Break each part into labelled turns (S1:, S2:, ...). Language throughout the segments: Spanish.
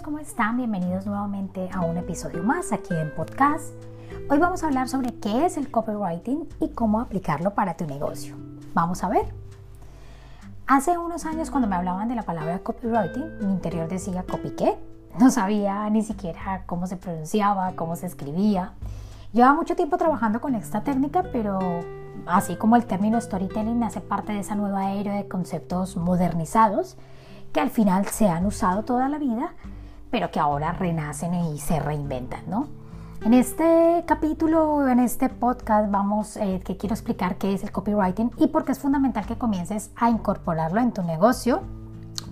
S1: ¿cómo están? Bienvenidos nuevamente a un episodio más aquí en podcast. Hoy vamos a hablar sobre qué es el copywriting y cómo aplicarlo para tu negocio. Vamos a ver. Hace unos años cuando me hablaban de la palabra copywriting, mi interior decía copy qué. No sabía ni siquiera cómo se pronunciaba, cómo se escribía. Llevaba mucho tiempo trabajando con esta técnica, pero así como el término storytelling hace parte de esa nueva era de conceptos modernizados, que al final se han usado toda la vida, pero que ahora renacen y se reinventan, ¿no? En este capítulo, en este podcast, vamos, eh, que quiero explicar qué es el copywriting y por qué es fundamental que comiences a incorporarlo en tu negocio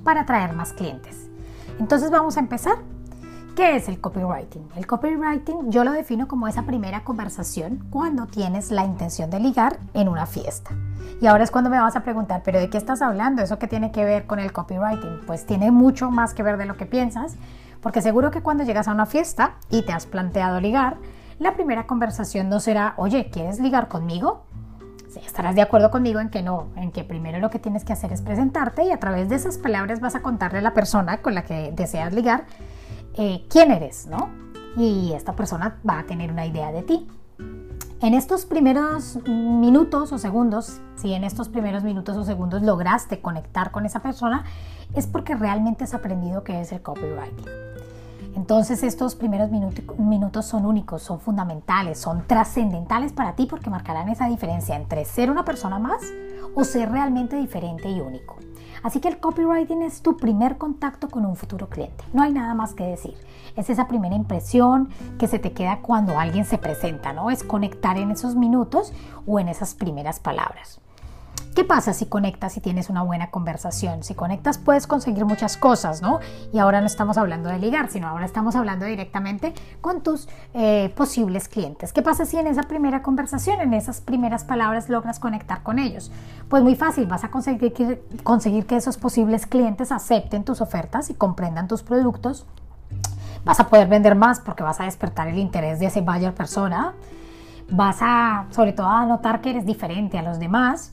S1: para atraer más clientes. Entonces vamos a empezar. ¿Qué es el copywriting? El copywriting yo lo defino como esa primera conversación cuando tienes la intención de ligar en una fiesta. Y ahora es cuando me vas a preguntar, pero ¿de qué estás hablando? ¿Eso qué tiene que ver con el copywriting? Pues tiene mucho más que ver de lo que piensas, porque seguro que cuando llegas a una fiesta y te has planteado ligar, la primera conversación no será, oye, ¿quieres ligar conmigo? Estarás de acuerdo conmigo en que no, en que primero lo que tienes que hacer es presentarte y a través de esas palabras vas a contarle a la persona con la que deseas ligar eh, quién eres, ¿no? Y esta persona va a tener una idea de ti. En estos primeros minutos o segundos, si en estos primeros minutos o segundos lograste conectar con esa persona, es porque realmente has aprendido qué es el copywriting. Entonces estos primeros minutos son únicos, son fundamentales, son trascendentales para ti porque marcarán esa diferencia entre ser una persona más o ser realmente diferente y único. Así que el copywriting es tu primer contacto con un futuro cliente. No hay nada más que decir. Es esa primera impresión que se te queda cuando alguien se presenta, ¿no? Es conectar en esos minutos o en esas primeras palabras. ¿Qué pasa si conectas y tienes una buena conversación? Si conectas puedes conseguir muchas cosas, ¿no? Y ahora no estamos hablando de ligar, sino ahora estamos hablando directamente con tus eh, posibles clientes. ¿Qué pasa si en esa primera conversación, en esas primeras palabras logras conectar con ellos? Pues muy fácil, vas a conseguir que, conseguir que esos posibles clientes acepten tus ofertas y comprendan tus productos. Vas a poder vender más porque vas a despertar el interés de ese buyer persona. Vas a, sobre todo, a notar que eres diferente a los demás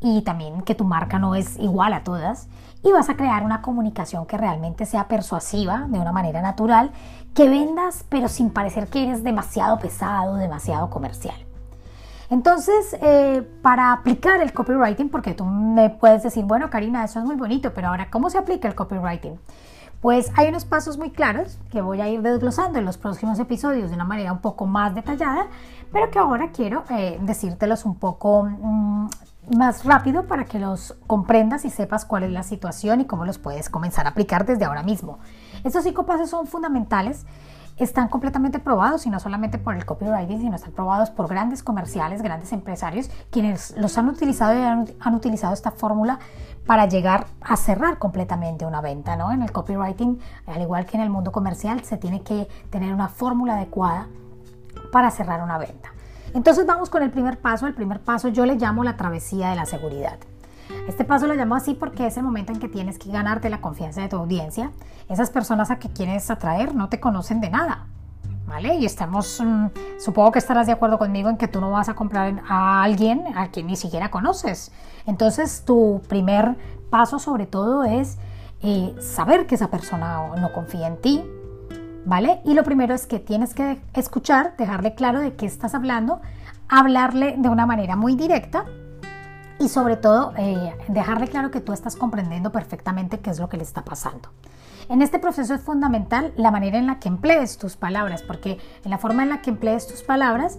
S1: y también que tu marca no es igual a todas y vas a crear una comunicación que realmente sea persuasiva de una manera natural, que vendas pero sin parecer que eres demasiado pesado, demasiado comercial. Entonces, eh, para aplicar el copywriting, porque tú me puedes decir, bueno, Karina, eso es muy bonito, pero ahora, ¿cómo se aplica el copywriting? Pues hay unos pasos muy claros que voy a ir desglosando en los próximos episodios de una manera un poco más detallada, pero que ahora quiero eh, decírtelos un poco mm, más rápido para que los comprendas y sepas cuál es la situación y cómo los puedes comenzar a aplicar desde ahora mismo. Estos cinco pasos son fundamentales, están completamente probados y no solamente por el copywriting, sino están probados por grandes comerciales, grandes empresarios, quienes los han utilizado y han, utilizado esta fórmula para llegar a cerrar completamente una venta. ¿no? En el copywriting, al igual que en el mundo comercial, se tiene que tener una fórmula adecuada para cerrar una venta. Entonces vamos con el primer paso. El primer paso yo le llamo la travesía de la seguridad. Este paso lo llamo así porque es el momento en que tienes que ganarte la confianza de tu audiencia. Esas personas a que quieres atraer no te conocen de nada. ¿Vale? Y estamos, mm, supongo que estarás de acuerdo conmigo en que tú no vas a comprar a alguien a quien ni siquiera conoces. Entonces tu primer paso sobre todo es eh, saber que esa persona no confía en ti, ¿vale? Y lo primero es que tienes que escuchar, dejarle claro de qué estás hablando, hablarle de una manera muy directa y sobre todo eh, dejarle claro que tú estás comprendiendo perfectamente qué es lo que le está pasando. En este proceso es fundamental la manera en la que emplees tus palabras, porque en la forma en la que emplees tus palabras,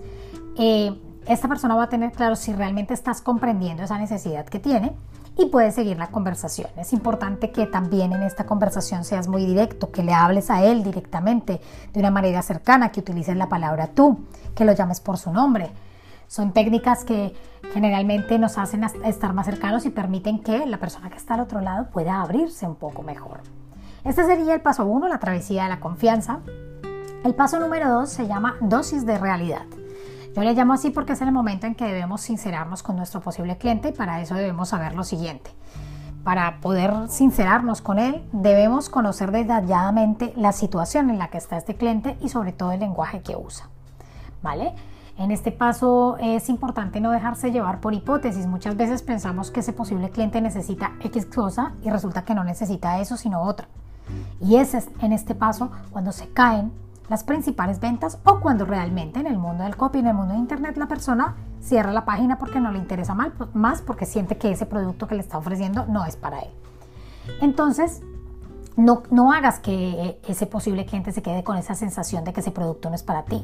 S1: eh, esta persona va a tener claro si realmente estás comprendiendo esa necesidad que tiene y puedes seguir la conversación. Es importante que también en esta conversación seas muy directo, que le hables a él directamente, de una manera cercana, que utilices la palabra tú, que lo llames por su nombre. Son técnicas que generalmente nos hacen estar más cercanos y permiten que la persona que está al otro lado pueda abrirse un poco mejor. Este sería el paso uno, la travesía de la confianza. El paso número dos se llama dosis de realidad. Yo le llamo así porque es el momento en que debemos sincerarnos con nuestro posible cliente y para eso debemos saber lo siguiente. Para poder sincerarnos con él, debemos conocer detalladamente la situación en la que está este cliente y sobre todo el lenguaje que usa. ¿Vale? En este paso es importante no dejarse llevar por hipótesis. Muchas veces pensamos que ese posible cliente necesita X cosa y resulta que no necesita eso sino otra. Y ese es en este paso cuando se caen las principales ventas o cuando realmente en el mundo del copy, en el mundo de Internet, la persona cierra la página porque no le interesa más, porque siente que ese producto que le está ofreciendo no es para él. Entonces, no, no, hagas que ese posible cliente se quede con esa sensación de que ese producto no es para ti.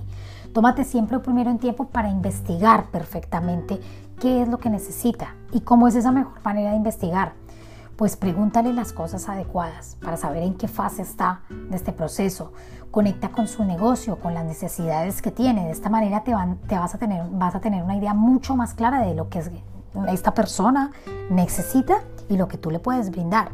S1: Tómate siempre primero en tiempo para investigar perfectamente qué es lo que necesita y cómo es esa mejor manera de investigar pues pregúntale las cosas adecuadas para saber en qué fase está de este proceso. Conecta con su negocio, con las necesidades que tiene. De esta manera te, vas, a tener, vas a tener una idea mucho más clara de lo que esta persona necesita y lo que tú le puedes brindar.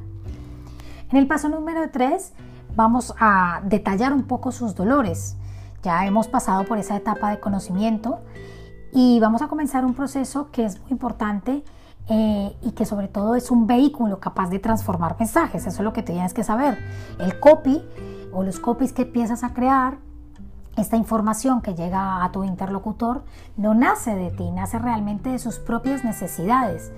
S1: En el paso número 3 vamos a detallar un poco sus dolores. Ya hemos pasado por esa etapa de conocimiento y vamos a comenzar un proceso que es muy importante eh, y que sobre todo es un vehículo capaz de transformar mensajes. Eso es lo que tienes que saber. El copy o los copies que empiezas a crear, esta información que llega a tu interlocutor, no nace de ti, nace realmente de sus propias necesidades.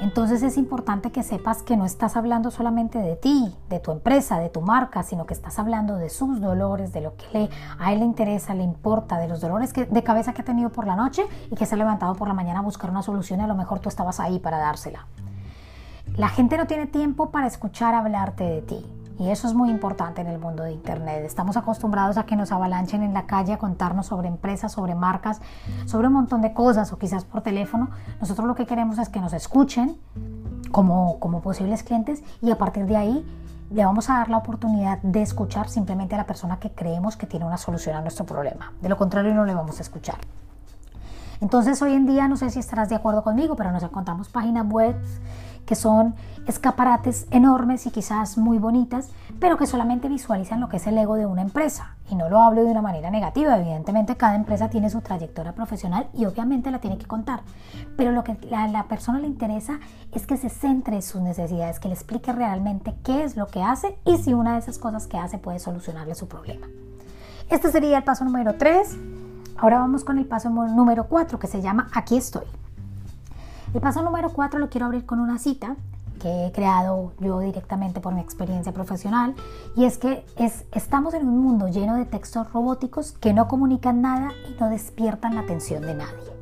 S1: Entonces es importante que sepas que no estás hablando solamente de ti, de tu empresa, de tu marca, sino que estás hablando de sus dolores, de lo que le, a él le interesa, le importa, de los dolores que, de cabeza que ha tenido por la noche y que se ha levantado por la mañana a buscar una solución y a lo mejor tú estabas ahí para dársela. La gente no tiene tiempo para escuchar hablarte de ti. Y eso es muy importante en el mundo de Internet. Estamos acostumbrados a que nos avalanchen en la calle a contarnos sobre empresas, sobre marcas, sobre un montón de cosas o quizás por teléfono. Nosotros lo que queremos es que nos escuchen como, como posibles clientes y a partir de ahí le vamos a dar la oportunidad de escuchar simplemente a la persona que creemos que tiene una solución a nuestro problema. De lo contrario no le vamos a escuchar. Entonces hoy en día, no sé si estarás de acuerdo conmigo, pero nos encontramos páginas web que son escaparates enormes y quizás muy bonitas, pero que solamente visualizan lo que es el ego de una empresa. Y no lo hablo de una manera negativa, evidentemente cada empresa tiene su trayectoria profesional y obviamente la tiene que contar. Pero lo que a la persona le interesa es que se centre en sus necesidades, que le explique realmente qué es lo que hace y si una de esas cosas que hace puede solucionarle su problema. Este sería el paso número 3. Ahora vamos con el paso número 4 que se llama Aquí estoy. El paso número 4 lo quiero abrir con una cita que he creado yo directamente por mi experiencia profesional y es que es, estamos en un mundo lleno de textos robóticos que no comunican nada y no despiertan la atención de nadie.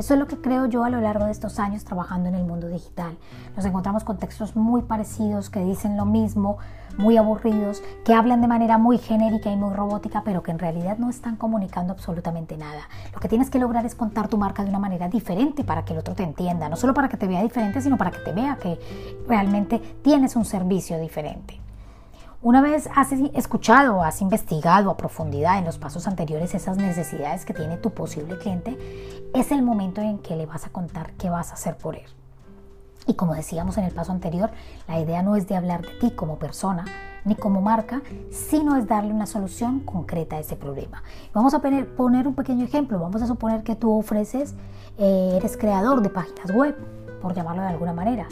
S1: Eso es lo que creo yo a lo largo de estos años trabajando en el mundo digital. Nos encontramos con textos muy parecidos que dicen lo mismo, muy aburridos, que hablan de manera muy genérica y muy robótica, pero que en realidad no están comunicando absolutamente nada. Lo que tienes que lograr es contar tu marca de una manera diferente para que el otro te entienda, no solo para que te vea diferente, sino para que te vea que realmente tienes un servicio diferente. Una vez has escuchado has investigado a profundidad en los pasos anteriores esas necesidades que tiene tu posible cliente, es el momento en que le vas a contar qué vas a hacer por él. Y como decíamos en el paso anterior, la idea no es de hablar de ti como persona ni como marca, sino es darle una solución concreta a ese problema. Vamos a poner, un pequeño ejemplo. Vamos a suponer que tú ofreces, eh, eres creador de páginas web, por llamarlo de alguna manera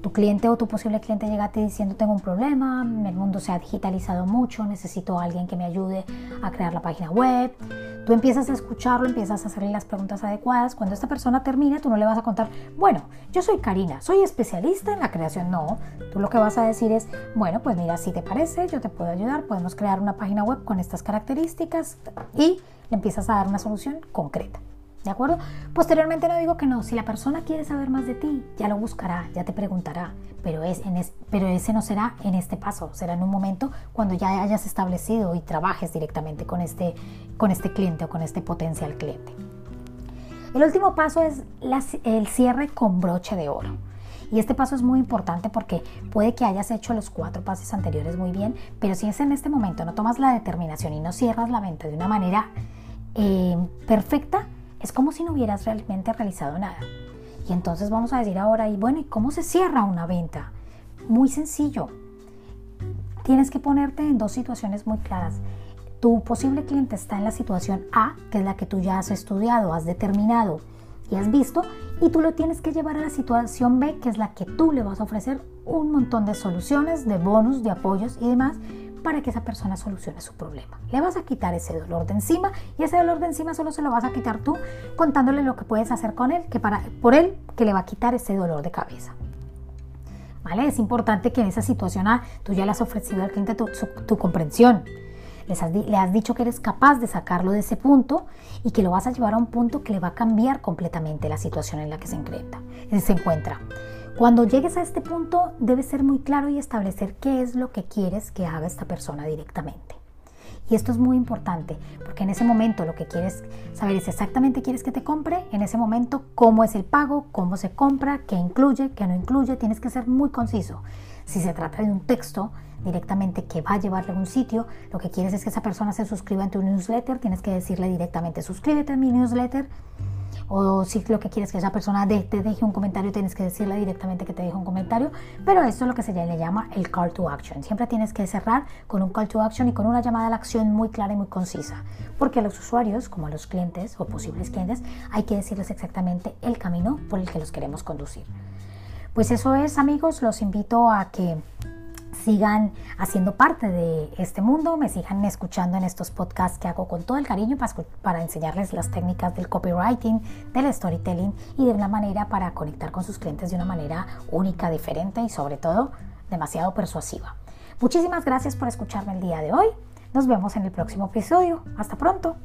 S1: tu cliente o tu posible cliente llega a ti diciendo tengo un problema, el mundo se ha digitalizado mucho, necesito a alguien que me ayude a crear la página web. Tú empiezas a escucharlo, empiezas a hacerle las preguntas adecuadas. Cuando esta persona termine, tú no le vas a contar, bueno, yo soy Karina, soy especialista en la creación. No, tú lo que vas a decir es, bueno, pues mira, si te parece, yo te puedo ayudar, podemos crear una página web con estas características y le empiezas a dar una solución concreta. ¿De acuerdo? Posteriormente no digo que no, si la persona quiere saber más de ti, ya lo buscará, ya te preguntará, pero, es, en pero ese no será en este paso, será en un momento cuando ya hayas establecido y trabajes directamente con este, con este cliente o con este potencial cliente. El último paso es el cierre con broche de oro. Y este paso es muy importante porque puede que hayas hecho los cuatro pasos anteriores muy bien, pero si es en este momento no tomas la determinación y no cierras la venta de una manera eh, perfecta, es como si no hubieras realmente realizado nada. Y entonces vamos a decir ahora, y bueno, ¿y cómo se cierra una venta? Muy sencillo. Tienes que ponerte en dos situaciones muy claras. Tu posible cliente está en la situación A, que es la que tú ya has estudiado, has determinado y has visto, y tú lo tienes que llevar a la situación B, que es la que tú le vas a ofrecer un montón de soluciones, de bonus, de apoyos y demás para que esa persona solucione su problema. Le vas a quitar ese dolor de encima y ese dolor de encima solo se lo vas a quitar tú contándole lo que puedes hacer con él, que para, por él que le va a quitar ese dolor de cabeza. ¿vale? Es importante que en esa situación ah, tú ya le has ofrecido al cliente tu, comprensión. le has dicho que eres capaz de sacarlo de ese punto y que lo vas a llevar a un punto que le va a cambiar completamente la situación en la que se, se encuentra. Cuando llegues a este punto, debes ser muy claro y establecer qué es lo que quieres que haga esta persona directamente. Y esto es muy importante porque en ese momento lo que quieres saber es exactamente quieres que te compre, en ese momento cómo es el pago, cómo se compra, qué incluye, qué no incluye, tienes que ser muy conciso. Si se trata de un texto directamente que va a llevarle a un sitio, lo que quieres es que esa persona se suscriba en tu newsletter, tienes que decirle directamente suscríbete a mi newsletter o si lo que quieres que esa persona te deje un comentario, tienes que decirle directamente que te deje un comentario, pero esto es lo que se le llama el call to action. Siempre tienes que cerrar con un call to action y con una llamada a la acción muy clara y muy concisa, porque a los usuarios, como a los clientes o posibles clientes, hay que decirles exactamente el camino por el que los queremos conducir. Pues eso es, amigos, los invito a que sigan haciendo parte de este mundo, me sigan escuchando en estos podcasts que hago con todo el cariño para, enseñarles las técnicas del copywriting, del storytelling y de una manera para conectar con sus clientes de una manera única, diferente y sobre todo demasiado persuasiva. Muchísimas gracias por escucharme el día de hoy. Nos vemos en el próximo episodio. Hasta pronto.